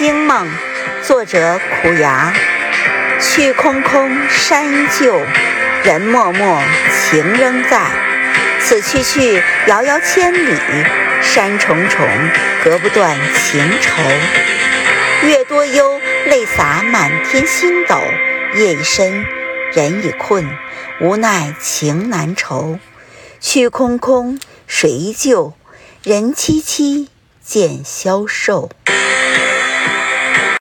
惊梦》，作者苦牙。去空空，山依旧，人默默，情仍在。此去去，遥遥千里，山重重，隔不断情愁。月多忧，泪洒满天星斗。夜已深，人已困，无奈情难酬。去空空，水依旧，人凄凄，渐消瘦。